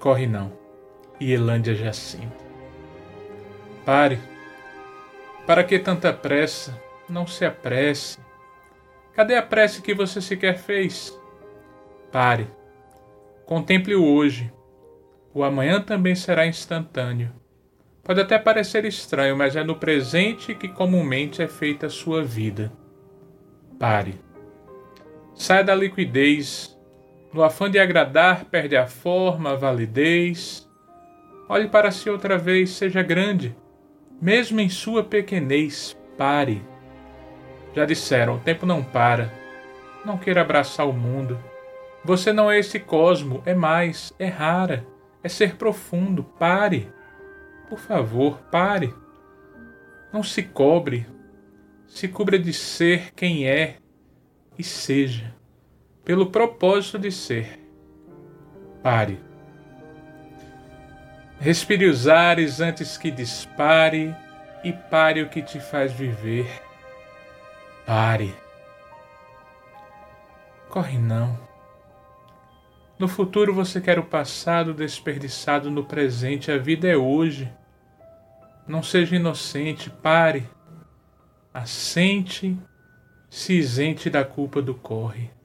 Corre não. Ielândia Jacinta. Pare. Para que tanta pressa? Não se apresse. Cadê a prece que você sequer fez? Pare. Contemple o hoje. O amanhã também será instantâneo. Pode até parecer estranho, mas é no presente que comumente é feita a sua vida. Pare. Saia da liquidez. No afã de agradar, perde a forma, a validez. Olhe para si outra vez, seja grande. Mesmo em sua pequenez, pare. Já disseram, o tempo não para. Não queira abraçar o mundo. Você não é esse cosmo, é mais, é rara, é ser profundo. Pare. Por favor, pare. Não se cobre. Se cubra de ser quem é e seja, pelo propósito de ser. Pare. Respire os ares antes que dispare e pare o que te faz viver. Pare. Corre não. No futuro você quer o passado desperdiçado no presente, a vida é hoje. Não seja inocente, pare, assente, se isente da culpa do corre.